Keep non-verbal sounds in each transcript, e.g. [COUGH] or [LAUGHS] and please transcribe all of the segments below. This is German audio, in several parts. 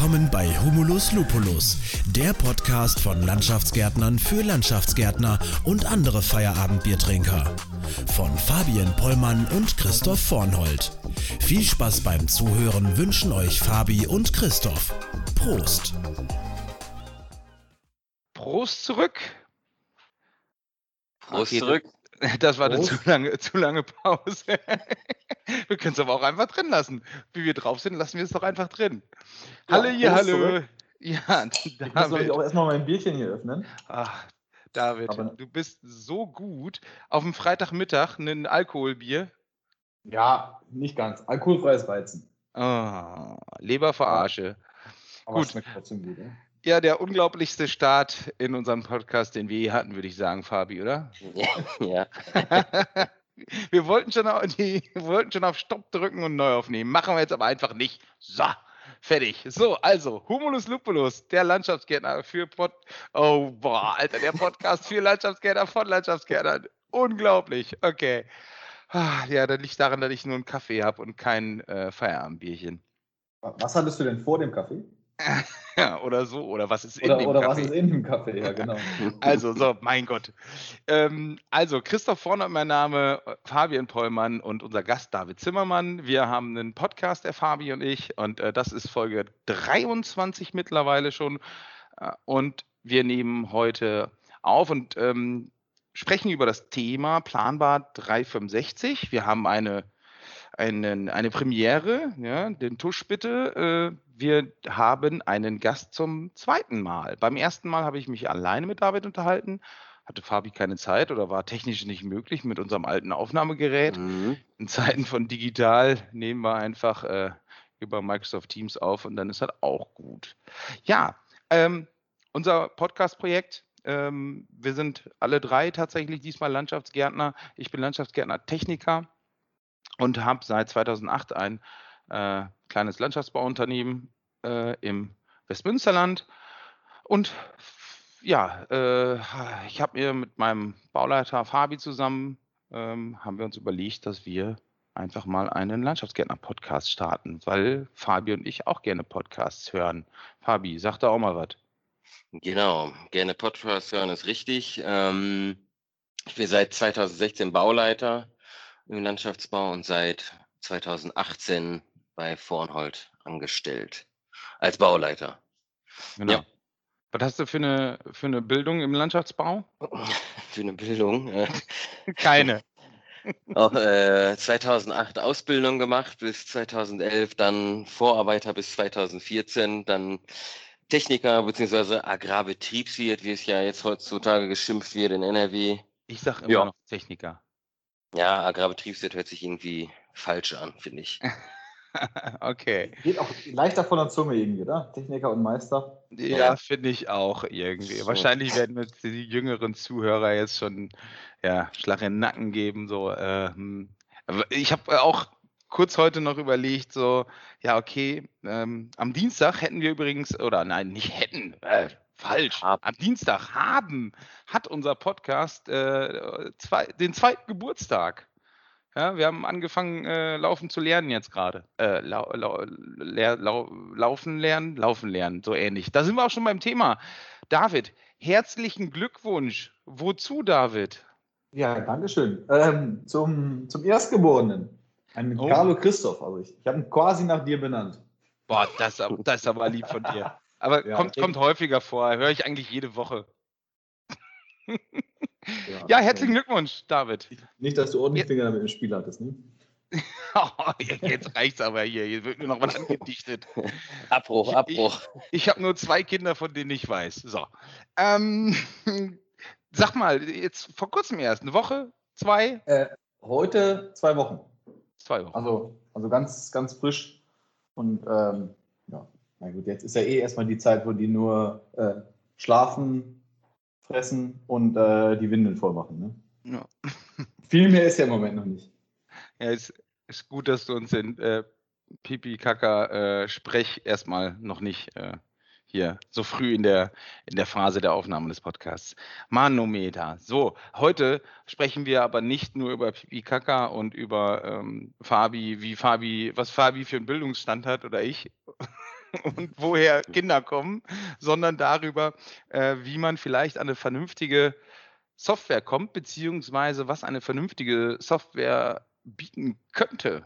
Willkommen bei Humulus Lupulus, der Podcast von Landschaftsgärtnern für Landschaftsgärtner und andere Feierabendbiertrinker. Von Fabian Pollmann und Christoph Vornhold. Viel Spaß beim Zuhören wünschen euch Fabi und Christoph. Prost! Prost zurück! Prost Okay, zurück. Das war eine Prost. zu lange, zu lange Pause. [LAUGHS] wir können es aber auch einfach drin lassen. Wie wir drauf sind, lassen wir es doch einfach drin. Ja, hallo, hier, Prost hallo. zurück. Ja, [LAUGHS] Ich muss David. auch erstmal mein Bierchen hier öffnen. Ach, David, Aber- du bist so gut. Auf dem Freitagmittag ein Alkoholbier. Ja, nicht ganz. Alkoholfreies Weizen. Ah, Leberverarsche. Aber Gut. schmeckt trotzdem gut. Ne? Ja, der unglaublichste Start in unserem Podcast, den wir je hatten, würde ich sagen, Fabi, oder? [LAUGHS] Ja. [LAUGHS] wir, wollten schon auf, die, wir wollten schon auf Stopp drücken und neu aufnehmen. Machen wir jetzt aber einfach nicht. So, fertig. So, also, Humulus Lupulus, der Landschaftsgärtner für Pod. Oh, boah, Alter, der Podcast für Landschaftsgärtner von Landschaftsgärtnern. Unglaublich. Okay. Ah, Ja, das liegt daran, dass ich nur einen Kaffee habe und kein äh, Feierabendbierchen. Was hattest du denn vor dem Kaffee? [LAUGHS] Oder so, oder was ist in Oder, dem oder Kaffee? was ist in dem Kaffee? Ja, [LAUGHS] genau. Also, so, mein Gott. Ähm, also, Christoph Vorne, mein Name, Fabian Pollmann und unser Gast David Zimmermann. Wir haben einen Podcast, der Fabi und ich, und äh, das ist Folge 23 mittlerweile schon. Äh, und wir nehmen heute auf und ähm, sprechen über das Thema Planbar 365. Wir haben eine, einen, eine Premiere, ja, den Tusch bitte. Äh, wir haben einen Gast zum zweiten Mal. Beim ersten Mal habe ich mich alleine mit David unterhalten. Hatte Fabi keine Zeit oder war technisch nicht möglich mit unserem alten Aufnahmegerät. Mhm. In Zeiten von digital nehmen wir einfach äh, über Microsoft Teams auf und dann ist das auch gut. Ja, ähm, unser Podcast-Projekt. Ähm, wir sind alle drei tatsächlich diesmal Landschaftsgärtner. Ich bin Landschaftsgärtner-Techniker und habe seit 2008 ein äh, kleines Landschaftsbauunternehmen äh, im Westmünsterland. Und ja, äh, ich habe mir mit meinem Bauleiter Fabi zusammen, ähm, haben wir uns überlegt, dass wir einfach mal einen Landschaftsgärtner-Podcast starten, weil Fabi und ich auch gerne Podcasts hören. Fabi, sag da auch mal was. Genau, gerne Podcast hören ist richtig. Ähm, ich bin seit 2016 Bauleiter im Landschaftsbau und seit 2018 bei Vornhold angestellt als Bauleiter. Genau. Ja. Was hast du für eine, für eine Bildung im Landschaftsbau? [LAUGHS] Für eine Bildung. Äh, [LAUGHS] Keine. [LAUGHS] auch, äh, 2008 Ausbildung gemacht bis 2011, dann Vorarbeiter bis 2014, dann Techniker bzw. Agrarbetriebswirt, wie es ja jetzt heutzutage geschimpft wird in NRW. Ich sag immer Ja. noch Techniker. Ja, Agrarbetriebswirt hört sich irgendwie falsch an, finde ich. [LAUGHS] okay. Geht auch leichter von der Zunge irgendwie, oder? Techniker und Meister. Ja, Ja. finde ich auch irgendwie. So. Wahrscheinlich werden uns die jüngeren Zuhörer jetzt schon ja, Schlag in den Nacken geben. So, äh, hm. Aber ich habe auch kurz heute noch überlegt, so, ja, okay, ähm, am Dienstag hätten wir übrigens, oder nein, nicht hätten, äh, falsch, Haben. am Dienstag haben, hat unser Podcast äh, zwei, den zweiten Geburtstag. Ja, wir haben angefangen, äh, laufen zu lernen jetzt gerade. Äh, lau, lau, lau, laufen lernen, laufen lernen, so ähnlich. Da sind wir auch schon beim Thema. David, herzlichen Glückwunsch. Wozu, David? Ja, Dankeschön. Ähm, zum, zum Erstgeborenen. Ein Oh. Carlo Christoph. Also ich, ich habe ihn quasi nach dir benannt. Boah, das, ist aber- das ist aber lieb von dir. [LAUGHS] Aber Ja, kommt, kommt häufiger vor, höre ich eigentlich jede Woche. [LAUGHS] Ja, herzlichen Glückwunsch, David. Nicht, dass du ordentlich Finger damit im Spiel hattest, ne? [LAUGHS] Oh, jetzt reicht's aber hier. Hier wird nur noch was angedichtet. [LAUGHS] Abbruch, Ich- Abbruch. Ich habe nur zwei Kinder, von denen ich weiß. So. Ähm, [LAUGHS] sag mal, jetzt vor kurzem erst, eine Woche, zwei, Äh, heute zwei Wochen. zwei Wochen. Also, also ganz, ganz frisch. Und ähm, ja, na gut, jetzt ist ja eh erstmal die Zeit, wo die nur äh, schlafen, fressen und äh, die Windeln voll machen. Ne? Ja. [LAUGHS] Viel mehr ist ja im Moment noch nicht. Ja, ist, ist gut, dass du uns den äh, Pipi Kaka äh, Sprech erstmal noch nicht äh, hier so früh in der, in der Phase der Aufnahme des Podcasts. Manometer. So, heute sprechen wir aber nicht nur über Pipi Kaka und über ähm, Fabi, wie Fabi, was Fabi für einen Bildungsstand hat oder ich, [LAUGHS] und woher Kinder kommen, sondern darüber, äh, wie man vielleicht an eine vernünftige Software kommt, beziehungsweise was eine vernünftige Software bieten könnte,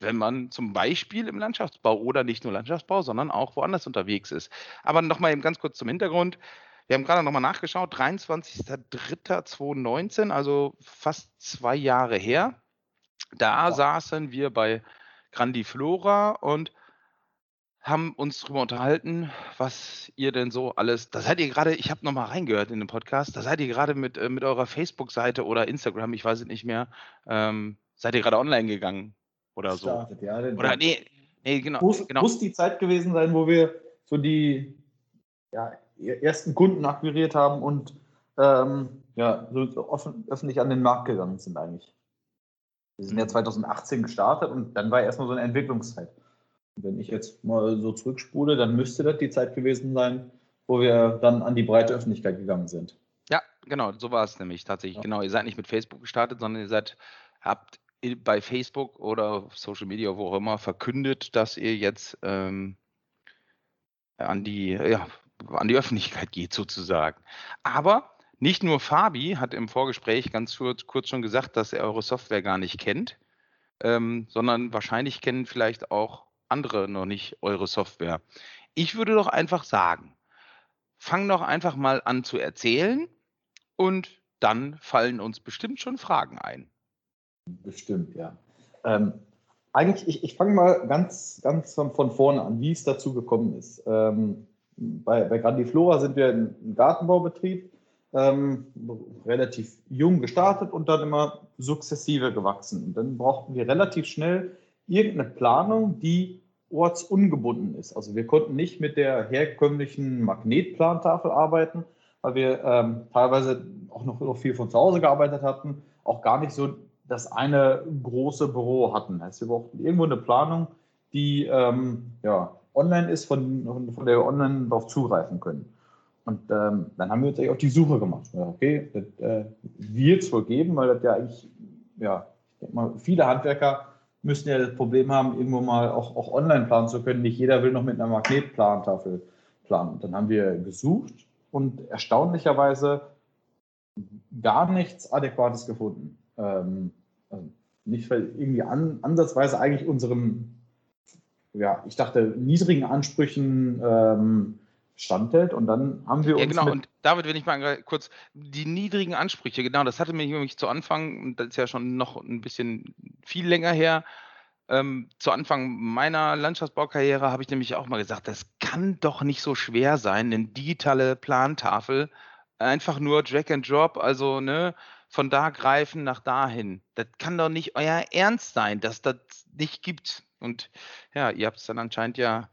wenn man zum Beispiel im Landschaftsbau oder nicht nur Landschaftsbau, sondern auch woanders unterwegs ist. Aber nochmal eben ganz kurz zum Hintergrund. Wir haben gerade nochmal nachgeschaut, 23.03.2019, also fast zwei Jahre her. Da ja. saßen wir bei Grandiflora und haben uns darüber unterhalten, was ihr denn so alles, da seid ihr gerade, ich habe nochmal reingehört in den Podcast, da seid ihr gerade mit, äh, mit eurer Facebook-Seite oder Instagram, ich weiß es nicht mehr, ähm, seid ihr gerade online gegangen oder Startet, so? Ja, oder nee, nee genau, muss, genau. Muss die Zeit gewesen sein, wo wir so die ja, ersten Kunden akquiriert haben und ähm, ja, so offen, öffentlich an den Markt gegangen sind eigentlich. Wir sind ja 2018 mhm. gestartet und dann war erstmal so eine Entwicklungszeit. Wenn ich jetzt mal so zurückspule, dann müsste das die Zeit gewesen sein, wo wir dann an die breite Öffentlichkeit gegangen sind. Ja, genau, so war es nämlich tatsächlich. Ja. Genau, ihr seid nicht mit Facebook gestartet, sondern ihr seid, habt bei Facebook oder Social Media, wo auch immer, verkündet, dass ihr jetzt ähm, an die, ja, an die Öffentlichkeit geht sozusagen. Aber nicht nur Fabi hat im Vorgespräch ganz kurz, kurz schon gesagt, dass er eure Software gar nicht kennt, ähm, sondern wahrscheinlich kennen vielleicht auch andere noch nicht eure Software. Ich würde doch einfach sagen, fang doch einfach mal an zu erzählen und dann fallen uns bestimmt schon Fragen ein. Bestimmt, ja. Ähm, eigentlich, ich, ich fange mal ganz, ganz von, vorne an, wie es dazu gekommen ist. Ähm, bei, bei Grandiflora sind wir ein Gartenbaubetrieb, ähm, relativ jung gestartet und dann immer sukzessive gewachsen. Und dann brauchten wir relativ schnell irgendeine Planung, die ortsungebunden ist. Also wir konnten nicht mit der herkömmlichen Magnetplantafel arbeiten, weil wir ähm, teilweise auch noch, noch viel von zu Hause gearbeitet hatten, auch gar nicht so das eine große Büro hatten. Das heißt, wir brauchten irgendwo eine Planung, die ähm, ja, online ist, von, von der wir online darauf zugreifen können. Und ähm, dann haben wir uns eigentlich auf die Suche gemacht. Okay, das äh, wird es wohl geben, weil das ja eigentlich, ja, ich denke mal, viele Handwerker müssen ja das Problem haben, irgendwo mal auch, auch online planen zu können. Nicht jeder will noch mit einer Magnetplantafel planen. Dann haben wir gesucht und erstaunlicherweise gar nichts Adäquates gefunden. Ähm, also nicht irgendwie an, ansatzweise eigentlich unseren, ja, ich dachte, niedrigen Ansprüchen ähm, standhält. Und dann haben wir uns. Ja, genau. und David, wenn ich mal kurz die niedrigen Ansprüche, genau, das hatte mich nämlich zu Anfang, das ist ja schon noch ein bisschen viel länger her, ähm, zu Anfang meiner Landschaftsbaukarriere habe ich nämlich auch mal gesagt, das kann doch nicht so schwer sein, eine digitale Plantafel, einfach nur Drag and Drop, also ne, von da greifen nach dahin. Das kann doch nicht euer Ernst sein, dass das nicht gibt. Und ja, ihr habt es dann anscheinend ja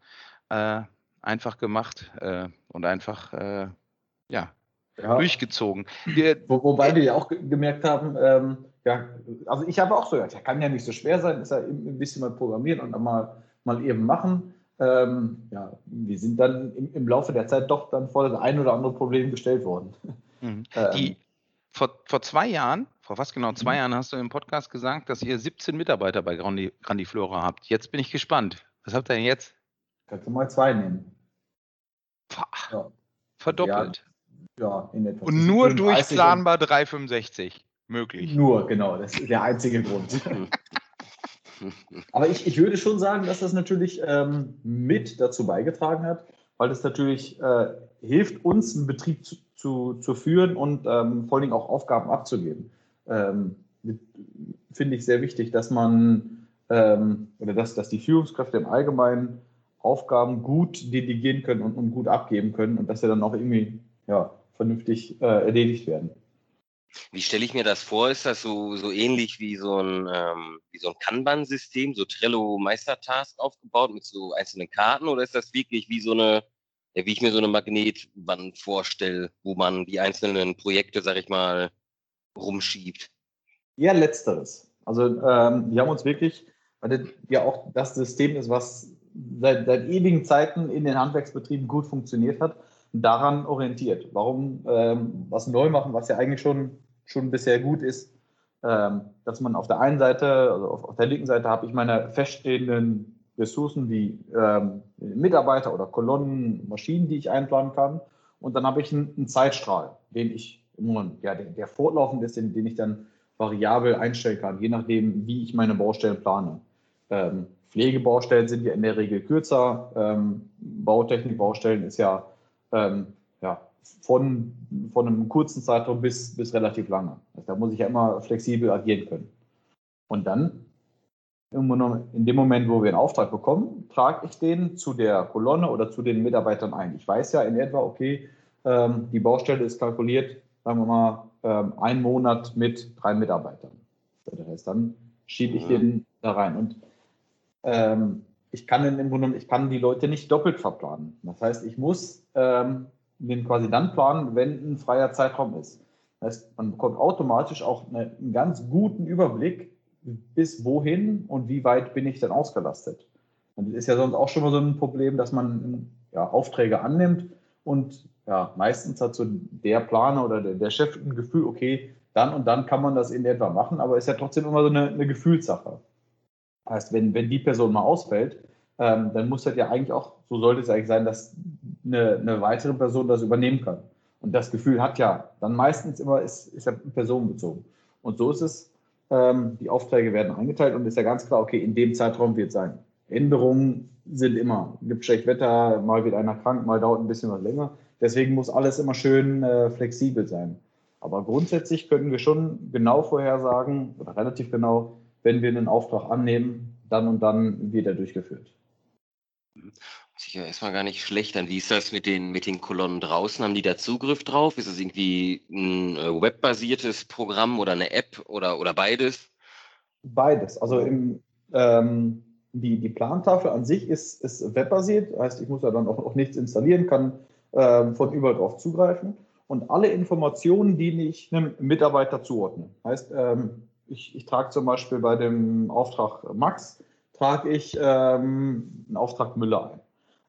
äh, einfach gemacht äh, und einfach äh, ja, ja, durchgezogen. Wir, [LAUGHS] Wo, wobei wir ja auch gemerkt haben, ähm, ja, also ich habe auch so gedacht, ja, kann ja nicht so schwer sein, ist ja ein bisschen mal programmieren und dann mal, mal eben machen. Ähm, ja, wir sind dann im, im, Laufe der Zeit doch dann vor das ein oder andere Problem gestellt worden. Mhm. [LAUGHS] Ähm, Die, vor, vor zwei Jahren, vor fast genau zwei mhm. Jahren hast du im Podcast gesagt, dass ihr 17 Mitarbeiter bei Grandi, Grandiflora habt. Jetzt bin ich gespannt. Was habt ihr denn jetzt? Kannst du mal zwei nehmen. Ja. Verdoppelt. Ja, ja, in etwa. Und nur durch planbar 365 möglich. Nur, genau. Das ist der einzige Grund. [LAUGHS] Aber ich, ich würde schon sagen, dass das natürlich ähm, mit dazu beigetragen hat, weil das natürlich äh, hilft, uns einen Betrieb zu, zu, zu führen und ähm, vor allen Dingen auch Aufgaben abzugeben. Ähm, Finde ich sehr wichtig, dass man ähm, oder dass, dass die Führungskräfte im Allgemeinen Aufgaben gut delegieren können und, und gut abgeben können und dass sie dann auch irgendwie ja, vernünftig äh, erledigt werden. Wie stelle ich mir das vor? Ist das so, so ähnlich wie so ein, ähm, so ein Kanban-System, so Trello Meistertask aufgebaut mit so einzelnen Karten oder ist das wirklich wie so eine, wie ich mir so eine Magnetwand vorstelle, wo man die einzelnen Projekte, sag ich mal, rumschiebt? Ja, letzteres. Also ähm, wir haben uns wirklich, weil das ja auch das System ist, was seit, seit ewigen Zeiten in den Handwerksbetrieben gut funktioniert hat, daran orientiert. Warum ähm, was neu machen, was ja eigentlich schon, schon bisher gut ist, ähm, dass man auf der einen Seite, also auf, auf der linken Seite habe ich meine feststehenden Ressourcen wie ähm, Mitarbeiter oder Kolonnen, Maschinen, die ich einplanen kann. Und dann habe ich einen, einen Zeitstrahl, den ich, ja, der, der fortlaufend ist, den, den ich dann variabel einstellen kann, je nachdem, wie ich meine Baustellen plane. Ähm, Pflegebaustellen sind ja in der Regel kürzer. Ähm, Bautechnikbaustellen ist ja, ähm, ja von, von einem kurzen Zeitraum bis, bis relativ lange. Also da muss ich ja immer flexibel agieren können. Und dann, in dem Moment, wo wir einen Auftrag bekommen, trage ich den zu der Kolonne oder zu den Mitarbeitern ein. Ich weiß ja in etwa, okay, ähm, die Baustelle ist kalkuliert, sagen wir mal, ähm, ein Monat mit drei Mitarbeitern. Das heißt, dann schiebe ich mhm. den da rein. Und ähm, ich kann im Grunde ich kann die Leute nicht doppelt verplanen. Das heißt, ich muss ähm, den quasi dann planen, wenn ein freier Zeitraum ist. Das heißt, man bekommt automatisch auch eine, einen ganz guten Überblick, bis wohin und wie weit bin ich denn ausgelastet. Und das ist ja sonst auch schon mal so ein Problem, dass man ja, Aufträge annimmt und ja, meistens hat so der Planer oder der, der, Chef ein Gefühl, okay, dann und dann kann man das in etwa machen, aber ist ja trotzdem immer so eine, eine Gefühlssache. Heißt, wenn, wenn die Person mal ausfällt, ähm, dann muss das ja eigentlich auch, so sollte es eigentlich sein, dass eine, eine weitere Person das übernehmen kann. Und das Gefühl hat ja dann meistens immer, ist, ist ja personenbezogen. Und so ist es, ähm, die Aufträge werden eingeteilt und ist ja ganz klar, okay, in dem Zeitraum wird es sein. Änderungen sind immer, gibt schlecht Wetter, mal wird einer krank, mal dauert ein bisschen was länger. Deswegen muss alles immer schön äh, flexibel sein. Aber grundsätzlich können wir schon genau vorhersagen, oder relativ genau, wenn wir einen Auftrag annehmen, dann und dann wird er durchgeführt. Sicher erstmal gar nicht schlecht an. Wie ist das mit den, mit den Kolonnen draußen? Haben die da Zugriff drauf? Ist es irgendwie ein äh, webbasiertes Programm oder eine App oder, oder beides? Beides. Also im, ähm, die, die Plantafel an sich ist, ist webbasiert, heißt, ich muss ja dann auch, auch nichts installieren, kann ähm, von überall drauf zugreifen. Und alle Informationen, die ich einem Mitarbeiter zuordne. Heißt, ähm, ich, ich trage zum Beispiel bei dem Auftrag Max, trage ich ähm, einen Auftrag Müller ein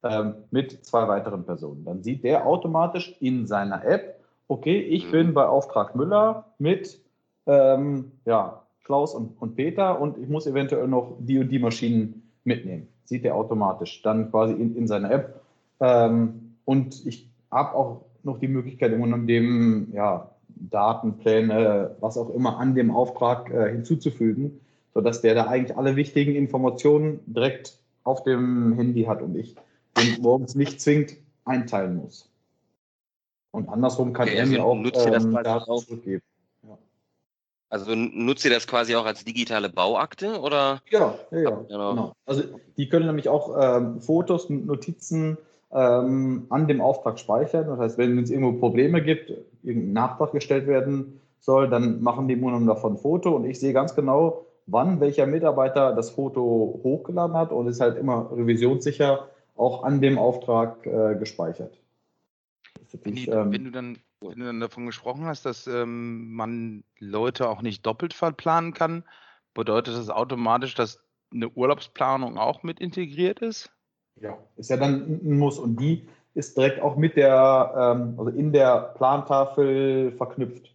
ähm, mit zwei weiteren Personen. Dann sieht der automatisch in seiner App, okay, ich bin mhm. bei Auftrag Müller mit ähm, ja, Klaus und, und Peter und ich muss eventuell noch die und die Maschinen mitnehmen. Sieht der automatisch dann quasi in, in seiner App. Ähm, und ich habe auch noch die Möglichkeit, im dem ja, Datenpläne, was auch immer an dem Auftrag äh, hinzuzufügen, sodass der da eigentlich alle wichtigen Informationen direkt auf dem Handy hat und ich den morgens nicht zwingend einteilen muss. Und andersrum kann okay, er also mir auch nutzt ähm, Daten zurückgeben. Ja. Also nutzt ihr das quasi auch als digitale Bauakte oder? Ja, ja, ja genau. genau. Also die können nämlich auch ähm, Fotos, Notizen, ähm, an dem Auftrag speichern. Das heißt, wenn es irgendwo Probleme gibt, irgendein Nachtrag gestellt werden soll, dann machen die Monomen davon ein Foto und ich sehe ganz genau, wann welcher Mitarbeiter das Foto hochgeladen hat und ist halt immer revisionssicher auch an dem Auftrag äh, gespeichert. Wenn, die, ähm, wenn, du dann, wenn du dann davon gesprochen hast, dass ähm, man Leute auch nicht doppelt verplanen kann, bedeutet das automatisch, dass eine Urlaubsplanung auch mit integriert ist? Ja, ist ja dann ein Muss und die ist direkt auch mit der, ähm, also in der Plantafel verknüpft.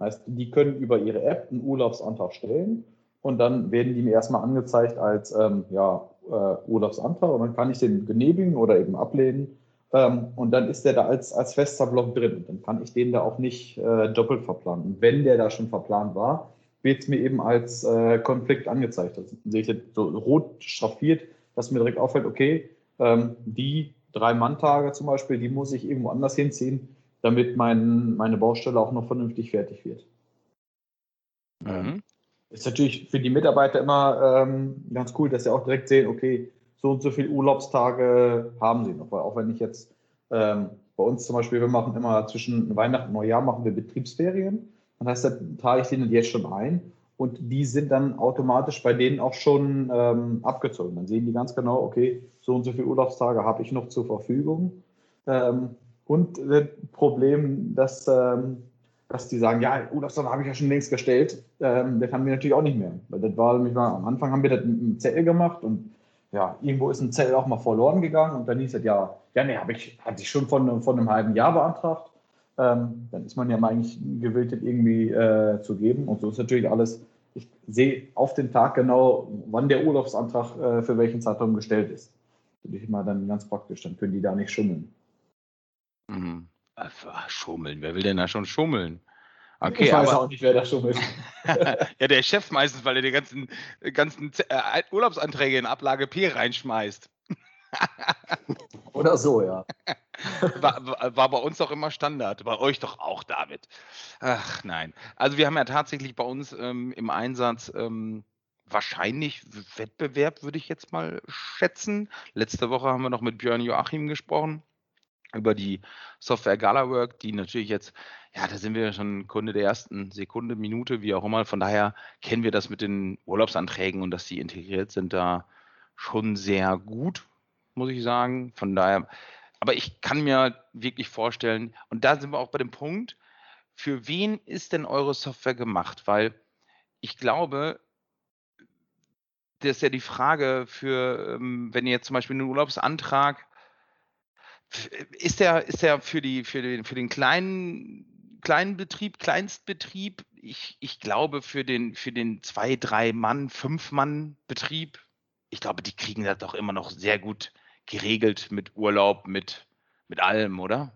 Heißt, die können über ihre App einen Urlaubsantrag stellen und dann werden die mir erstmal angezeigt als ähm, ja, äh, Urlaubsantrag und dann kann ich den genehmigen oder eben ablehnen. Ähm, und dann ist der da als, als fester Block drin. Dann kann ich den da auch nicht äh, doppelt verplanen. Und wenn der da schon verplant war, wird es mir eben als äh, Konflikt angezeigt. Das sehe ich jetzt so rot schraffiert, dass mir direkt auffällt, okay, ähm, die drei Manntage zum Beispiel, die muss ich irgendwo anders hinziehen, damit mein, meine Baustelle auch noch vernünftig fertig wird. Mhm. Ist natürlich für die Mitarbeiter immer ähm, ganz cool, dass sie auch direkt sehen, okay, so und so viele Urlaubstage haben sie noch. Weil auch wenn ich jetzt ähm, bei uns zum Beispiel, wir machen immer zwischen Weihnachten und Neujahr machen wir Betriebsferien. Dann heißt, da trage ich denen jetzt schon ein und die sind dann automatisch bei denen auch schon ähm, abgezogen. Dann sehen die ganz genau, okay, so und so viele Urlaubstage habe ich noch zur Verfügung. Ähm, und das Problem, dass, ähm, dass die sagen, ja, Urlaubstage habe ich ja schon längst gestellt, ähm, das haben wir natürlich auch nicht mehr. Weil das war nämlich mal, am Anfang haben wir das im Zell gemacht und ja, irgendwo ist ein Zell auch mal verloren gegangen und dann hieß es ja, ja, nee, habe ich, hatte ich schon von, von einem halben Jahr beantragt ähm, dann ist man ja mal eigentlich gewillt, das irgendwie äh, zu geben. Und so ist natürlich alles, ich sehe auf den Tag genau, wann der Urlaubsantrag äh, für welchen Zeitraum gestellt ist. Finde ich immer dann ganz praktisch, dann können die da nicht schummeln. Mhm. Schummeln, wer will denn da schon schummeln? Okay, ich weiß aber, auch nicht, wer da schummelt. [LAUGHS] ja, der Chef meistens, weil er die ganzen, ganzen äh, Urlaubsanträge in Ablage P reinschmeißt. Oder so, ja. [LAUGHS] War, war, bei uns doch immer Standard, bei euch doch auch, David. Ach nein. Also wir haben ja tatsächlich bei uns ähm, im Einsatz ähm, wahrscheinlich Wettbewerb, würde ich jetzt mal schätzen. Letzte Woche haben wir noch mit Björn Joachim gesprochen über die Software GalaWork, die natürlich jetzt, ja, da sind wir schon Kunde der ersten Sekunde, Minute, wie auch immer. Von daher kennen wir das mit den Urlaubsanträgen und dass die integriert sind, da schon sehr gut, muss ich sagen. Von daher, aber ich kann mir wirklich vorstellen, und da sind wir auch bei dem Punkt, für wen ist denn eure Software gemacht? Weil ich glaube, das ist ja die Frage für, ähm, wenn ihr jetzt zum Beispiel einen Urlaubsantrag, ist der, ist der für, die, für, den, für den kleinen, kleinen Betrieb, Kleinstbetrieb, ich, ich glaube für den, für den zwei, drei Mann, fünf Mann Betrieb, ich glaube, die kriegen das doch immer noch sehr gut geregelt mit Urlaub, mit, mit allem, oder?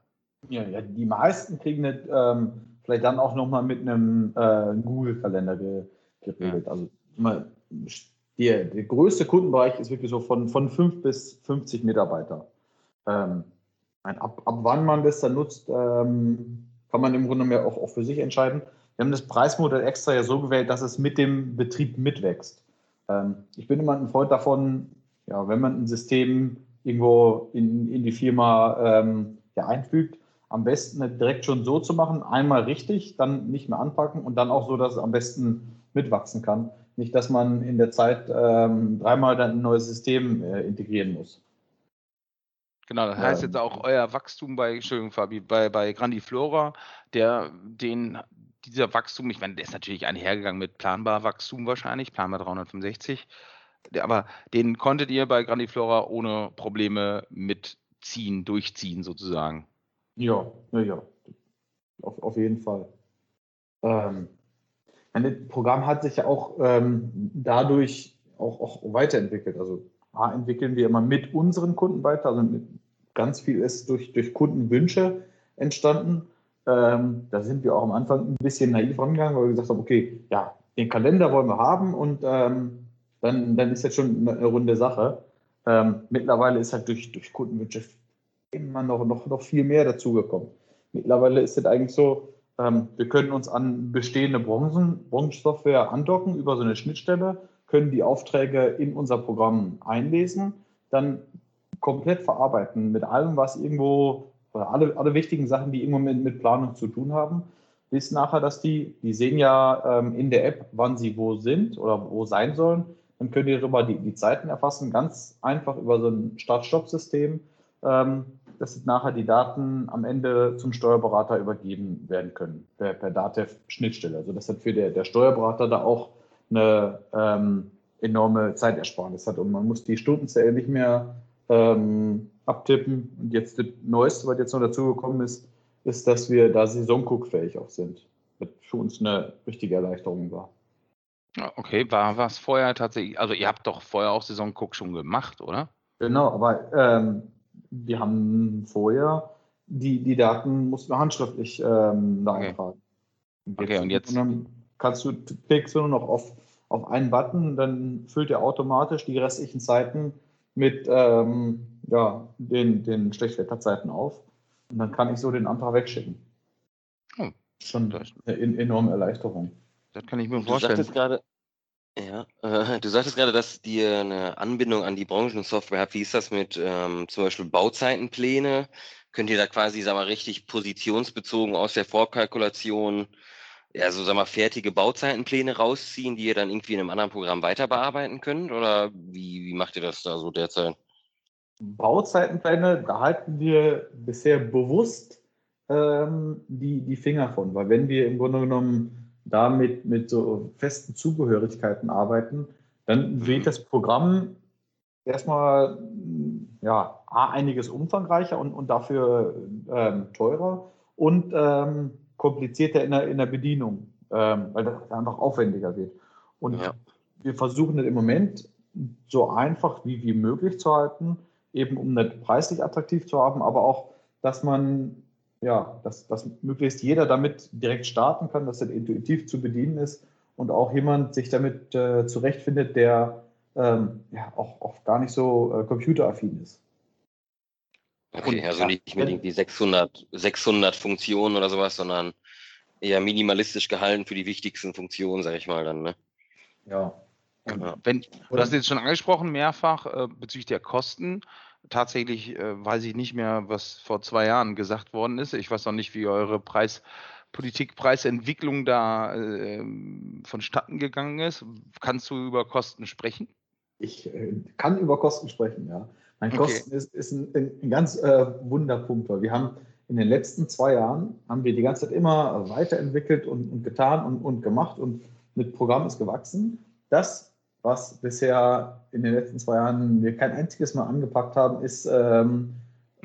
Ja, ja die meisten kriegen das ähm, vielleicht dann auch nochmal mit einem äh, Google-Kalender ge geregelt. Ja. Also immer der, der größte Kundenbereich ist wirklich so von, von 5 bis 50 Mitarbeiter. Ähm, ab, ab wann man das dann nutzt, ähm, kann man im Grunde mehr auch, auch für sich entscheiden. Wir haben das Preismodell extra ja so gewählt, dass es mit dem Betrieb mitwächst. Ähm, ich bin immer ein Freund davon, ja, wenn man ein System irgendwo in, in die Firma ähm, ja, einfügt, am besten direkt schon so zu machen, einmal richtig, dann nicht mehr anpacken und dann auch so, dass es am besten mitwachsen kann. Nicht, dass man in der Zeit ähm, dreimal dann ein neues System äh, integrieren muss. Genau, das heißt jetzt auch euer Wachstum bei, Entschuldigung, Fabi, bei, bei Grandiflora, der, den, dieser Wachstum, ich meine, der ist natürlich einhergegangen mit planbar Wachstum wahrscheinlich, planbar 365, aber den konntet ihr bei Grandiflora ohne Probleme mitziehen, durchziehen sozusagen. Ja, ja, ja. Auf, auf jeden Fall. Ähm, das Programm hat sich ja auch ähm, dadurch auch, auch weiterentwickelt. Also A, entwickeln wir immer mit unseren Kunden weiter. Also mit, ganz viel ist durch, durch Kundenwünsche entstanden. Ähm, da sind wir auch am Anfang ein bisschen naiv rangegangen, weil wir gesagt haben, okay, ja, den Kalender wollen wir haben und ähm, dann, dann ist das schon eine, runde Sache. Ähm, mittlerweile ist halt durch, durch Kundenwünsche immer noch, noch, noch viel mehr dazugekommen. Mittlerweile ist es eigentlich so, ähm, wir können uns an bestehende Branchen, Branchensoftware andocken über so eine Schnittstelle, können die Aufträge in unser Programm einlesen, dann komplett verarbeiten mit allem, was irgendwo, oder alle, alle wichtigen Sachen, die irgendwo mit, mit Planung zu tun haben, bis nachher, dass die, die sehen ja ähm, in der App, wann sie wo sind oder wo sein sollen. Dann können die darüber die, die Zeiten erfassen, ganz einfach über so ein Start-Stopp-System. Ähm, dass nachher die Daten am Ende zum Steuerberater übergeben werden können, per, per DATEV-Schnittstelle. Also das hat für der, der Steuerberater da auch eine ähm, enorme Zeitersparnis hat und man muss die Stundenzähle nicht mehr ähm, abtippen. Und jetzt das Neueste, was jetzt noch dazugekommen ist, ist, dass wir da saisonguckfähig auch sind. Was für uns eine richtige Erleichterung war. Okay, war was vorher tatsächlich, also ihr habt doch vorher auch Saisonguck schon gemacht, oder? Genau, aber ähm, wir haben vorher die, die Daten mussten wir handschriftlich ähm, da okay. eintragen. Und okay, und jetzt? Und dann kannst du, klickst du nur noch auf, auf einen Button, dann füllt er automatisch die restlichen Zeiten mit ähm, ja, den, den Schlechtwetterzeiten auf. Und dann kann ich so den Antrag wegschicken. Oh, Schon eine enorme Erleichterung. Das kann ich mir vorstellen. Du sagtest gerade, ja, äh, du sagtest gerade, dass ihr eine Anbindung an die Branchensoftware habt. Wie ist das mit ähm, zum Beispiel Bauzeitenpläne? Könnt ihr da quasi, sag mal, richtig positionsbezogen aus der Vorkalkulation, ja, so, sag mal, fertige Bauzeitenpläne rausziehen, die ihr dann irgendwie in einem anderen Programm weiter bearbeiten könnt? Oder wie, wie macht ihr das da so derzeit? Bauzeitenpläne, da halten wir bisher bewusst ähm, die, die Finger von, weil wenn wir im Grunde genommen damit mit so festen Zugehörigkeiten arbeiten, dann wird das Programm erstmal ja, einiges umfangreicher und, und dafür ähm, teurer und ähm, komplizierter in der, in der Bedienung, ähm, weil das einfach aufwendiger wird. Und ja. wir versuchen das im Moment so einfach wie, wie möglich zu halten, eben um nicht preislich attraktiv zu haben, aber auch, dass man, ja, dass, dass möglichst jeder damit direkt starten kann, dass das intuitiv zu bedienen ist und auch jemand sich damit äh, zurechtfindet, der ähm, ja, auch, auch gar nicht so äh, computeraffin ist. Okay, also nicht mit irgendwie 600, 600 Funktionen oder sowas, sondern eher minimalistisch gehalten für die wichtigsten Funktionen, sage ich mal dann, ne? Ja. ja. Wenn, du hast jetzt schon angesprochen, mehrfach äh, bezüglich der Kosten. Tatsächlich äh, weiß ich nicht mehr, was vor zwei Jahren gesagt worden ist. Ich weiß noch nicht, wie eure Preispolitik, Preisentwicklung da äh, vonstatten gegangen ist. Kannst du über Kosten sprechen? Ich äh, kann über Kosten sprechen, ja. Mein okay. Kosten ist, ist ein, ein ganz äh, Wunderpunkt, weil wir haben in den letzten zwei Jahren haben wir die ganze Zeit immer weiterentwickelt und, und getan und, und gemacht und mit Programm ist gewachsen. Das, was bisher in den letzten zwei Jahren wir kein einziges Mal angepackt haben, ist ähm,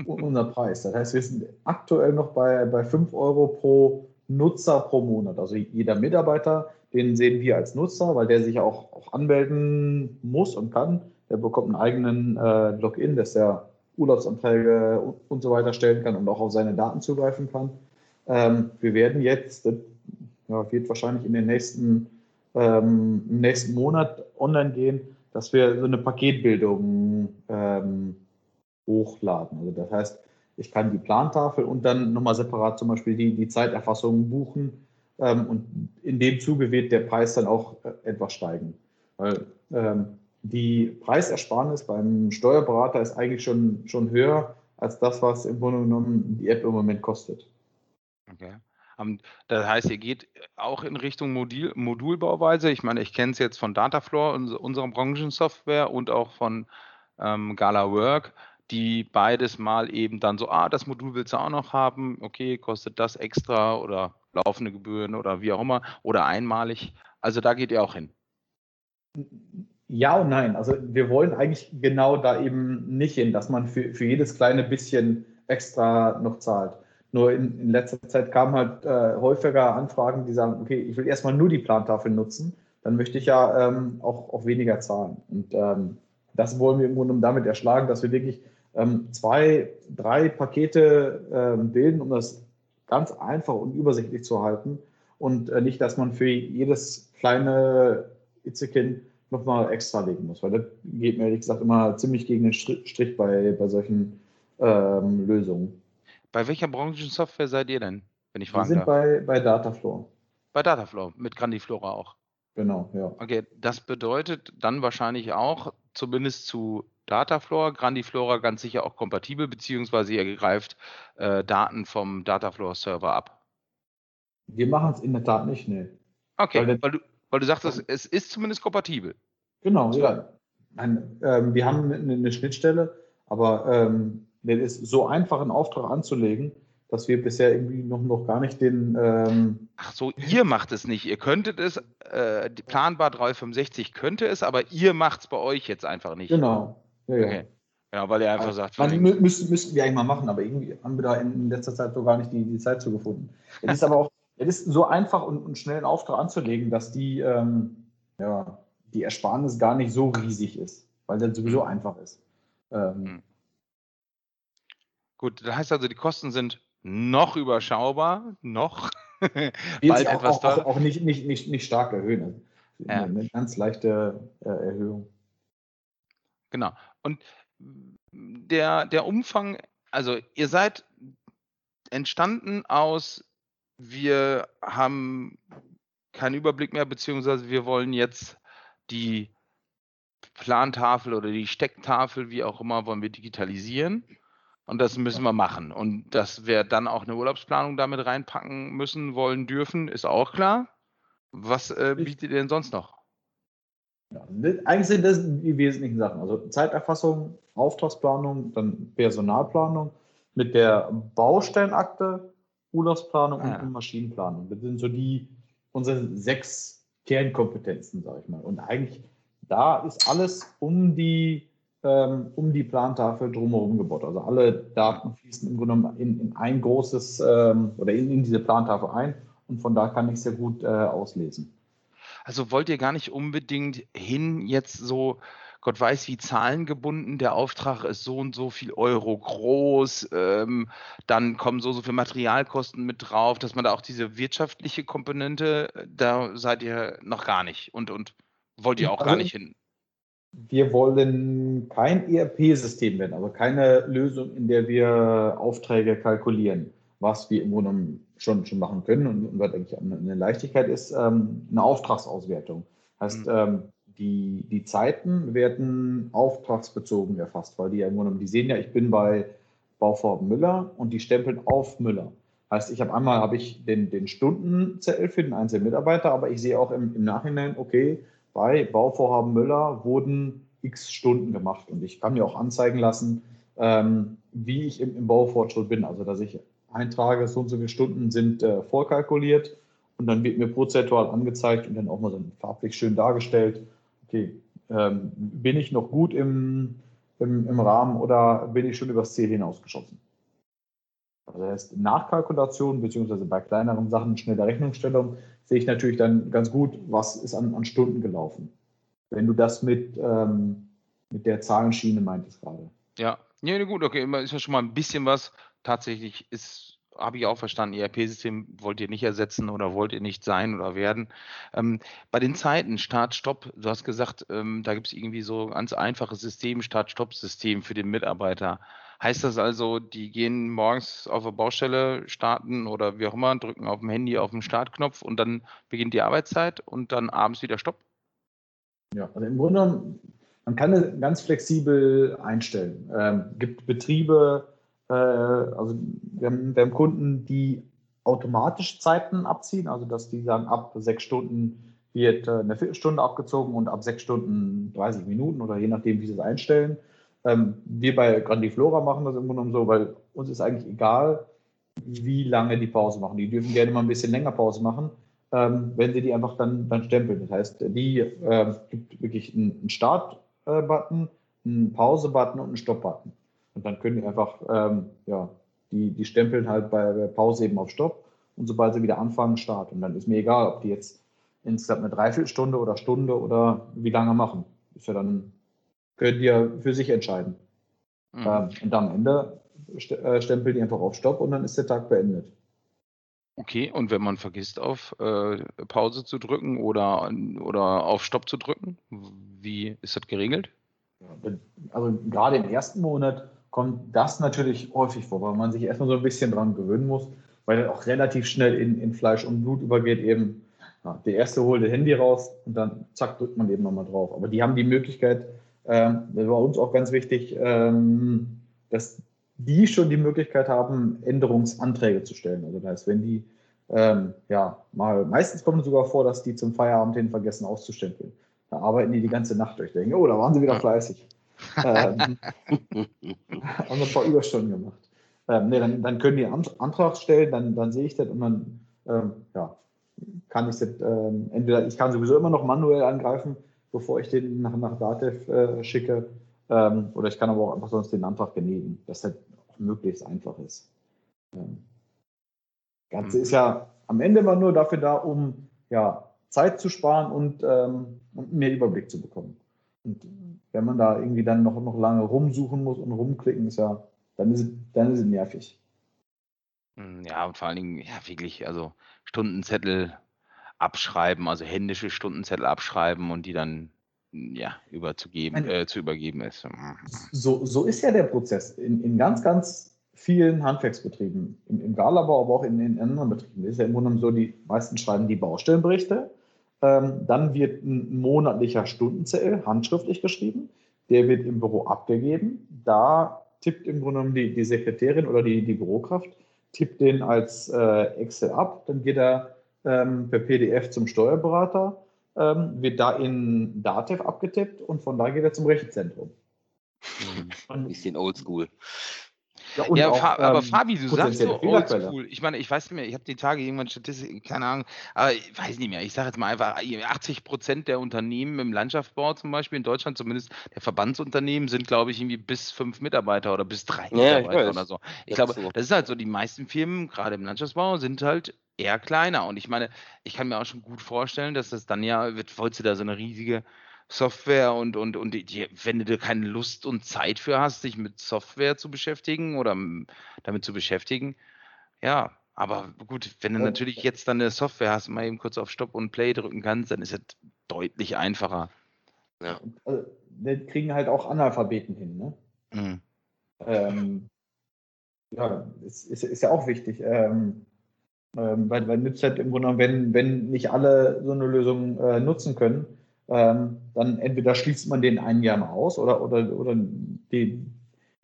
unser Preis. Das heißt, wir sind aktuell noch bei, bei 5 Euro pro Nutzer pro Monat. Also jeder Mitarbeiter, den sehen wir als Nutzer, weil der sich auch, auch anmelden muss und kann. Der bekommt einen eigenen äh, Login, dass er Urlaubsanträge und, und, so weiter stellen kann und auch auf seine Daten zugreifen kann. Ähm, wir werden jetzt, das ja, wird wahrscheinlich in den nächsten, ähm, im nächsten Monat online gehen, dass wir so eine Paketbildung ähm, hochladen. Also das heißt, ich kann die Plantafel und dann nochmal separat zum Beispiel die, die Zeiterfassung buchen. Ähm, und in dem Zuge wird der Preis dann auch äh, etwas steigen. Weil ähm, die Preisersparnis beim Steuerberater ist eigentlich schon, schon höher als das, was im Grunde genommen die App im Moment kostet. Okay. Um, das heißt, ihr geht auch in Richtung Modul, Modulbauweise. Ich meine, ich kenne es jetzt von Datafloor, unserer Branchensoftware, und auch von ähm, Gala Work, die beides mal eben dann so, ah, das Modul willst du auch noch haben, okay, kostet das extra oder laufende Gebühren oder wie auch immer oder einmalig. Also da geht ihr auch hin. Ja und nein. Also wir wollen eigentlich genau da eben nicht hin, dass man für, für jedes kleine bisschen extra noch zahlt. Nur in, in letzter Zeit kamen halt äh, häufiger Anfragen, die sagen, okay, ich will erstmal nur die Plantafel nutzen, dann möchte ich ja ähm, auch, auch weniger zahlen. Und ähm, das wollen wir im Grunde damit erschlagen, dass wir wirklich ähm, zwei, drei Pakete ähm, bilden, um das ganz einfach und übersichtlich zu halten. Und äh, nicht, dass man für jedes kleine Itzekind nochmal extra legen muss, weil das geht mir ehrlich gesagt immer ziemlich gegen den Strich bei, bei solchen ähm, Lösungen. Bei welcher Branchensoftware seid ihr denn, wenn ich fragen Wir sind darf? bei, bei Dataflow. Bei Dataflow, mit Grandiflora auch. Genau, ja. Okay, das bedeutet dann wahrscheinlich auch, zumindest zu Dataflow, Grandiflora ganz sicher auch kompatibel, beziehungsweise ihr greift äh, Daten vom Dataflow-Server ab. Wir machen es in der Tat nicht, ne. Okay, weil, weil, du, weil du sagtest, es ist zumindest kompatibel. Genau, ja. Ein, ähm, wir haben eine, eine Schnittstelle, aber ähm, es ist so einfach, einen Auftrag anzulegen, dass wir bisher irgendwie noch, noch gar nicht den. Ähm Ach so, ihr macht es nicht. Ihr könntet es, äh, Planbar 365 könnte es, aber ihr macht es bei euch jetzt einfach nicht. Genau. Ja, ja. Okay. Ja, weil ihr einfach also, sagt. Man, müssten, müssten wir eigentlich mal machen, aber irgendwie haben wir da in letzter Zeit so gar nicht die, die Zeit zu gefunden. Es ist aber auch [LAUGHS] es ist so einfach und, und schnell einen Auftrag anzulegen, dass die, ähm, ja, die Ersparnis gar nicht so riesig ist, weil das sowieso einfach ist. Ähm, mhm. Gut, das heißt also, die Kosten sind noch überschaubar, noch. [LAUGHS] Bald auch, etwas auch, auch, auch, nicht, nicht, nicht, nicht stark erhöhen. Ja. Eine, eine, ganz leichte äh, Erhöhung. Genau. Und der, der Umfang, also ihr seid entstanden aus wir haben keinen Überblick mehr, beziehungsweise wir wollen jetzt die Plantafel oder die Stecktafel, wie auch immer, wollen wir digitalisieren. Und das müssen wir machen. Und dass wir dann auch eine Urlaubsplanung damit reinpacken müssen, wollen, dürfen, ist auch klar. Was äh, bietet ihr denn sonst noch? Ja, eigentlich sind das die wesentlichen Sachen. Also Zeiterfassung, Auftragsplanung, dann Personalplanung mit der Baustellenakte Urlaubsplanung ah, und Maschinenplanung. Das sind so die unsere sechs Kernkompetenzen, sage ich mal. Und eigentlich da ist alles um die ähm, um die Plantafel drumherum gebaut. Also alle Daten fließen im Grunde genommen in, in ein großes ähm, oder in, in, diese Plantafel ein und von da kann ich sehr gut äh, auslesen. Also wollt ihr gar nicht unbedingt hin jetzt so Gott weiß wie zahlengebunden, der Auftrag ist so und so viel Euro groß, ähm, dann kommen so so viel Materialkosten mit drauf, dass man da auch diese wirtschaftliche Komponente, da seid ihr noch gar nicht und, und wollt ihr auch also, gar nicht hin. Wir wollen kein ERP-System werden, also keine Lösung, in der wir Aufträge kalkulieren, was wir im Grunde schon, schon machen können und, und was eigentlich eine Leichtigkeit ist, ähm, eine Auftragsauswertung. Heißt, mhm. ähm, die, die Zeiten werden auftragsbezogen erfasst, weil die ja im Grunde, die sehen ja, ich bin bei Bauvorhaben Müller und die stempeln auf Müller. Heißt, ich habe einmal habe ich den, den Stundenzettel für den einzelnen Mitarbeiter, aber ich sehe auch im, im Nachhinein, okay, bei Bauvorhaben Müller wurden x Stunden gemacht und ich kann mir auch anzeigen lassen, ähm, wie ich im, im Baufortschritt bin. Also dass ich eintrage, so und so viele Stunden sind äh, vorkalkuliert und dann wird mir prozentual angezeigt und dann auch mal so farblich schön dargestellt, okay, ähm, bin ich noch gut im, im, im Rahmen oder bin ich schon übers Ziel hinausgeschossen? Also das heißt, Nachkalkulation beziehungsweise bei kleineren Sachen schnelle Rechnungsstellung sehe ich natürlich dann ganz gut, was ist an, an Stunden gelaufen. Wenn du das mit, ähm, mit der Zahlenschiene meintest gerade. Ja, ja, gut, okay, ist ja schon mal ein bisschen was. Tatsächlich ist, habe ich auch verstanden, ERP-System wollt ihr nicht ersetzen oder wollt ihr nicht sein oder werden. Ähm, bei den Zeiten, Start, Stopp, du hast gesagt, ähm, da gibt es irgendwie so ein ganz einfaches System, Start-Stopp-System für den Mitarbeiter. Heißt das also, die gehen morgens auf der Baustelle, starten oder wie auch immer, drücken auf dem Handy auf den Startknopf und dann beginnt die Arbeitszeit und dann abends wieder Stopp? Ja, also im Grunde genommen, man kann es ganz flexibel einstellen. Ähm, gibt Betriebe, äh, also wir haben, wir haben Kunden, die automatisch Zeiten abziehen, also dass die sagen, ab sechs Stunden wird äh, eine Viertelstunde abgezogen und ab sechs Stunden 30 Minuten oder je nachdem, wie sie es einstellen. Ähm, wir bei Grandiflora machen das im Grunde genommen so, weil uns ist eigentlich egal, wie lange die Pause machen. Die dürfen gerne mal ein bisschen länger Pause machen, ähm, wenn sie die einfach dann, dann stempeln. Das heißt, die äh, gibt wirklich einen, Start-Button, einen Pause-Button und einen Stopp-Button. Und dann können die einfach, ähm, ja, die, die stempeln halt bei der Pause eben auf Stopp und sobald sie wieder anfangen, Start. Und dann ist mir egal, ob die jetzt insgesamt eine Dreiviertelstunde oder Stunde oder wie lange machen. Ist ja dann können die ja für sich entscheiden. Mhm. Ähm, und am Ende äh, stempeln die einfach auf Stopp und dann ist der Tag beendet. Okay, und wenn man vergisst, auf äh, Pause zu drücken oder, oder auf Stopp zu drücken, wie ist das geregelt? Also gerade im ersten Monat kommt das natürlich häufig vor, weil man sich erstmal so ein bisschen dran gewöhnen muss, weil das auch relativ schnell in, in Fleisch und Blut übergeht. Eben, ja, der erste holt das Handy raus und dann zack, drückt man eben nochmal drauf. Aber die haben die Möglichkeit, ähm, das war uns auch ganz wichtig, ähm, dass die schon die Möglichkeit haben, Änderungsanträge zu stellen. Also das heißt, wenn die ähm, ja mal, meistens kommt es sogar vor, dass die zum Feierabend hin vergessen auszustempeln. Da arbeiten die die ganze Nacht durch. Denken, oh, da waren sie wieder fleißig. ähm, [LAUGHS] haben ein paar Überstunden gemacht. Ähm, nee, dann, dann können die einen Antrag stellen, dann, dann sehe ich das und dann ähm, ja, kann ich das ähm, entweder, ich kann sowieso immer noch manuell angreifen, bevor ich den nach, nach Datev äh, schicke. Ähm, oder ich kann aber auch einfach sonst den Antrag genehmigen, dass das auch möglichst einfach ist. Ähm, Ganze ist ja am Ende immer nur dafür da, um ja, Zeit zu sparen und, ähm, und mehr Überblick zu bekommen. Und wenn man da irgendwie dann noch, noch lange rumsuchen muss und rumklicken, ist ja, dann ist, es, dann ist es nervig. Hm, ja, und vor allen Dingen, ja, wirklich, also Stundenzettel abschreiben, also händische Stundenzettel abschreiben und die dann ja, überzugeben, äh, zu übergeben ist. Mhm. So, so ist ja der Prozess in, in ganz, ganz vielen Handwerksbetrieben, im, im Galabau, aber auch in, in anderen Betrieben. ist ja im Grunde so, die meisten schreiben die Baustellenberichte. Ähm, dann wird ein monatlicher Stundenzettel handschriftlich geschrieben. Der wird im Büro abgegeben. Da tippt im Grunde genommen die, die Sekretärin oder die, die Bürokraft, tippt den als äh, Excel ab. Dann geht er ähm, per PDF zum Steuerberater, ähm, wird da in Datev abgetippt und von da geht er zum Rechenzentrum. Mhm. Ein bisschen oldschool. Ja, ja auch, aber ähm, Fabi, du sagst so oldschool. Ich meine, ich weiß nicht mehr, ich habe die Tage irgendwann Statistik, keine Ahnung, aber ich weiß nicht mehr. Ich sage jetzt mal einfach, 80 Prozent der Unternehmen im Landschaftsbau zum Beispiel in Deutschland, zumindest der Verbandsunternehmen, sind, glaube ich, irgendwie bis fünf Mitarbeiter oder bis drei ja, Mitarbeiter oder so. Ich das glaube, so. das ist halt so, die meisten Firmen, gerade im Landschaftsbau, sind halt eher kleiner. Und ich meine, ich kann mir auch schon gut vorstellen, dass das dann ja, wird, wolltest du da so eine riesige Software und, und, und die, wenn du keine Lust und Zeit für hast, dich mit Software zu beschäftigen oder damit zu beschäftigen, ja, aber gut, wenn du natürlich jetzt dann eine Software hast, mal eben kurz auf Stop und Play drücken kannst, dann ist es deutlich einfacher. Ja. Also, wir kriegen halt auch Analphabeten hin, ne? Mhm. Ähm, ja, ist, ist, ist, ja auch wichtig. Ähm, ähm, weil, weil nützt halt im Grunde wenn, wenn nicht alle so eine Lösung äh, nutzen können, ähm, dann entweder schließt man den einen Jahr mal aus oder, oder, oder die,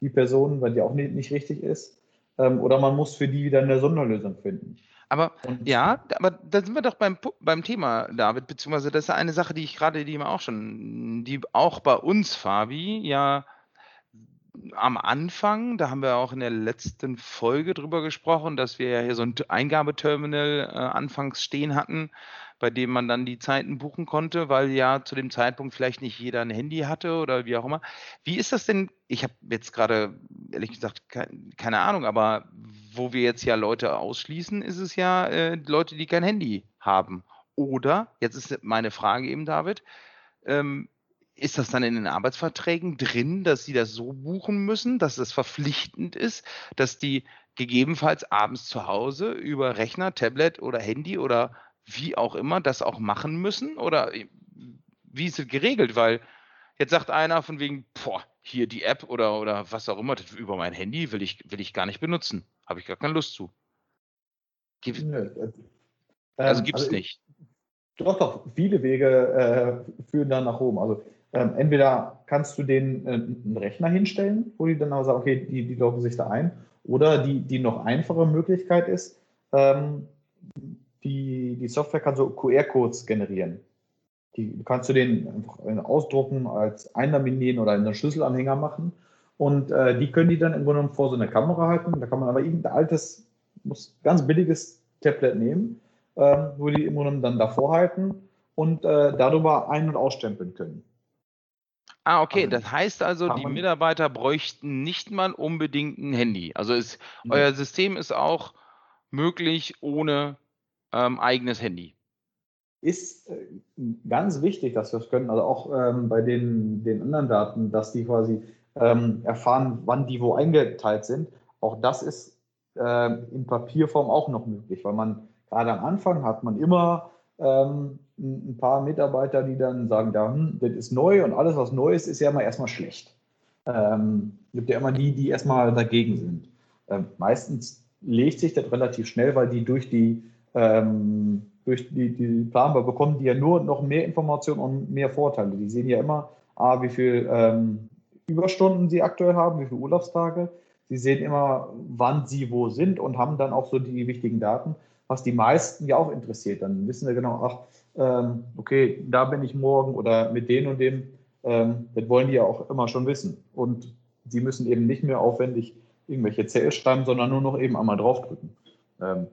die Person, weil die auch nicht, nicht richtig ist, ähm, oder man muss für die wieder eine Sonderlösung finden. Aber und ja, aber da sind wir doch beim, beim Thema, David, beziehungsweise das ist eine Sache, die ich gerade die auch schon, die auch bei uns, Fabi, ja am Anfang, da haben wir auch in der letzten Folge drüber gesprochen, dass wir ja hier so ein Eingabeterminal äh, anfangs stehen hatten, bei dem man dann die Zeiten buchen konnte, weil ja zu dem Zeitpunkt vielleicht nicht jeder ein Handy hatte oder wie auch immer. Wie ist das denn? Ich habe jetzt gerade, ehrlich gesagt, keine Ahnung, aber wo wir jetzt ja Leute ausschließen, ist es ja äh, Leute, die kein Handy haben. Oder, jetzt ist meine Frage eben, David, ähm, ist das dann in den Arbeitsverträgen drin, dass sie das so buchen müssen, dass es verpflichtend ist, dass die gegebenenfalls abends zu Hause über Rechner, Tablet oder Handy oder wie auch immer das auch machen müssen? Oder äh, wie ist es geregelt? Weil jetzt sagt einer von wegen, boah, hier die App oder, oder was auch immer, über mein Handy will ich, will ich gar nicht benutzen. Habe ich gar keine Lust zu. Gibt, Nö, also gibt es also nicht. Doch, doch, viele Wege äh, führen dann nach oben. Also ähm, entweder kannst du den äh, einen Rechner hinstellen, wo die dann auch sagen, okay, die, die loggen sich da ein. Oder die, die noch einfache Möglichkeit ist, ähm, die, die Software kann so QR-Codes generieren. Die kannst du den einfach ausdrucken, als einlaminieren oder in einen Schlüsselanhänger machen. Und äh, die können die dann im Grunde vor so einer Kamera halten. Da kann man aber irgendein altes, muss ganz billiges Tablet nehmen, äh, wo die im Grunde dann davor halten und äh, darüber ein- und ausstempeln können. Ah, okay. Also, das heißt also, die Mitarbeiter bräuchten nicht mal unbedingt ein Handy. Also ist, mhm. euer System ist auch möglich ohne ähm, eigenes Handy. Ist äh, ganz wichtig, dass wir das können. Also auch ähm, bei den, den anderen Daten, dass die quasi ähm, erfahren, wann die wo eingeteilt sind. Auch das ist äh, in Papierform auch noch möglich, weil man gerade am Anfang hat man immer ähm, ein paar Mitarbeiter, die dann sagen, ja, hm, das ist neu und alles, was neu ist, ist ja immer erstmal schlecht. Ähm, gibt ja immer die, die erstmal dagegen sind. Ähm, meistens legt sich das relativ schnell, weil die durch die ähm, durch die, die Planbar bekommen die ja nur noch mehr Informationen und mehr Vorteile. Die sehen ja immer, ah, wie viel ähm, Überstunden sie aktuell haben, wie viele Urlaubstage. Sie sehen immer, wann sie wo sind und haben dann auch so die wichtigen Daten, was die meisten ja auch interessiert. Dann wissen sie genau, ach, ähm, okay, da bin ich morgen oder mit dem und dem. Ähm, das wollen die ja auch immer schon wissen. Und sie müssen eben nicht mehr aufwendig irgendwelche Zähl schreiben, sondern nur noch eben einmal draufdrücken. Ähm,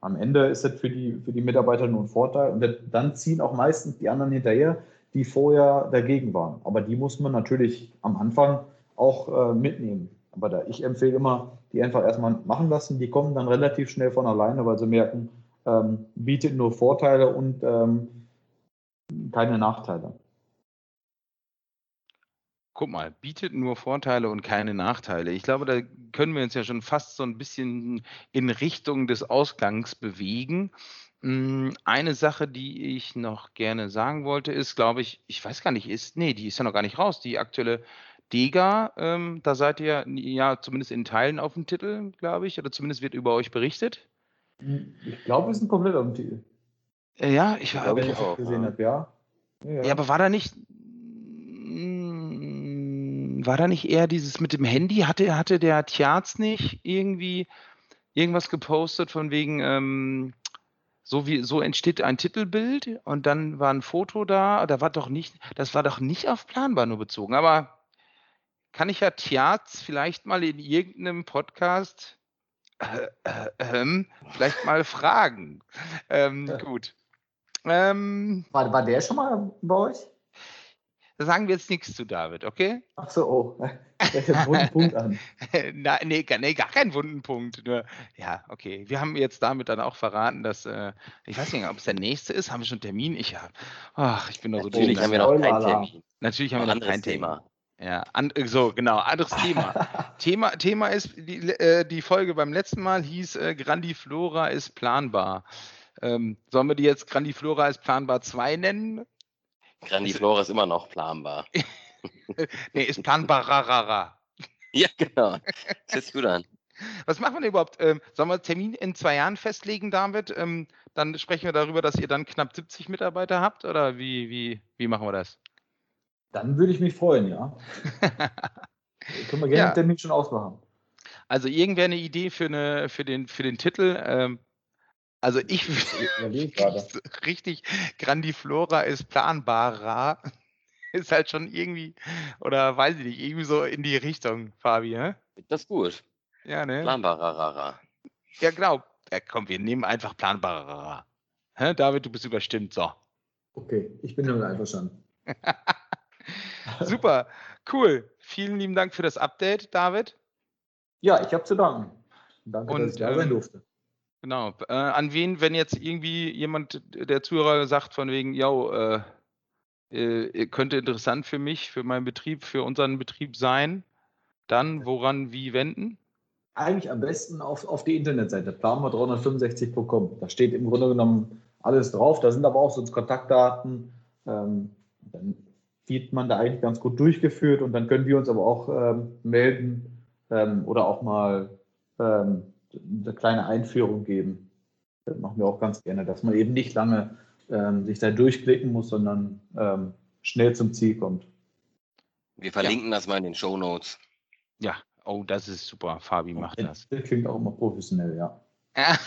am Ende ist das für die, für die Mitarbeiter nur ein Vorteil. Und dann ziehen auch meistens die anderen hinterher, die vorher dagegen waren. Aber die muss man natürlich am Anfang auch äh, mitnehmen. Aber da, ich empfehle immer, die einfach erstmal machen lassen. Die kommen dann relativ schnell von alleine, weil sie merken, ähm, bietet nur Vorteile und ähm, keine Nachteile. Guck mal, bietet nur Vorteile und keine Nachteile. Ich glaube, da können wir uns ja schon fast so ein bisschen in Richtung des Ausgangs bewegen. Hm, eine Sache, die ich noch gerne sagen wollte, ist, glaube ich, ich weiß gar nicht, ist, nee, die ist ja noch gar nicht raus, die aktuelle Dega, ähm, da seid ihr ja zumindest in Teilen auf dem Titel, glaube ich, oder zumindest wird über euch berichtet. Ich glaube, wir sind komplett auf dem Titel. Äh, ja, ich war ich auch gesehen ja. habe, ja. ja. Ja, aber war da nicht, war da nicht eher dieses mit dem Handy? Hatte, hatte der Tjaz nicht irgendwie irgendwas gepostet von wegen, ähm, so wie so entsteht ein Titelbild und dann war ein Foto da, da war doch nicht, das war doch nicht auf Planbar nur bezogen, aber kann ich ja Tjaz vielleicht mal in irgendeinem Podcast äh, äh, ähm, vielleicht mal fragen. Ähm, ja. Gut. Ähm, war, war der schon mal bei euch? Da sagen wir jetzt nichts zu David, okay? Ach so, oh. Einen wunden Punkt an. [LAUGHS] Na, nee, gar, nee, gar keinen wunden Punkt. Nur, ja, okay. Wir haben jetzt damit dann auch verraten, dass, äh, ich weiß nicht, ob es der nächste ist. Haben wir schon einen Termin? Ich habe, ach, ich bin noch so Natürlich haben wir noch keinen Termin. Natürlich haben wir noch kein Thema. Thema. Ja, an, so, genau, anderes Thema. [LAUGHS] Thema. Thema ist, die, äh, die Folge beim letzten Mal hieß äh, Grandiflora ist planbar. Ähm, sollen wir die jetzt Grandiflora ist planbar 2 nennen? Grandiflora ist immer noch planbar. [LAUGHS] nee, ist planbararara. [LAUGHS] Ja, genau. Sich gut an. Was machen wir denn überhaupt? Ähm, sollen wir Termin in zwei Jahren festlegen, David? Ähm, dann sprechen wir darüber, dass ihr dann knapp 70 Mitarbeiter habt oder wie, wie, wie machen wir das? Dann würde ich mich freuen, ja. [LAUGHS] Können wir gerne Ja. den Termin schon ausmachen. Also irgendwer eine Idee für, eine, für, den, für den Titel? Ähm, also ich gerade. [LAUGHS] richtig Grandiflora ist planbarer. [LAUGHS] Ist halt schon irgendwie, oder weiß ich nicht, irgendwie so in die Richtung, Fabi, hä? Das ist gut. Ja, ne? Planbararara. Ja, genau. Ja, komm, wir nehmen einfach planbarer. Hä, David, du bist überstimmt. So. Okay, ich bin damit einverstanden. [LAUGHS] Super, cool. Vielen lieben Dank für das Update, David. Ja, ich habe zu danken. Danke, Und, dass ich da sein ähm, durfte. Genau. Äh, an wen, wenn jetzt irgendwie jemand, der Zuhörer sagt von wegen, yo, äh, äh, könnte interessant für mich, für meinen Betrieb, für unseren Betrieb sein, dann woran, wie wenden? Eigentlich am besten auf, auf die Internetseite planmer365.com. Da steht im Grunde genommen alles drauf. Da sind aber auch sonst Kontaktdaten. Ähm, dann wird man da eigentlich ganz gut durchgeführt und dann können wir uns aber auch ähm, melden ähm, oder auch mal ähm, eine kleine Einführung geben. Das machen wir auch ganz gerne, dass man eben nicht lange ähm, sich da durchklicken muss, sondern ähm, schnell zum Ziel kommt. Wir verlinken das mal in den Show Notes. Ja, oh, das ist super. Fabi macht das. Das klingt auch immer professionell, ja. [LAUGHS]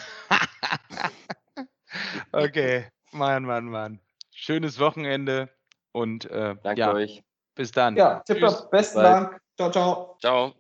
okay, Mann, Mann, Mann. Schönes Wochenende und äh, Danke ja, euch. bis dann. Ja, tipptopp. Tschüss. Besten Bye. Dank. Ciao, ciao. Ciao.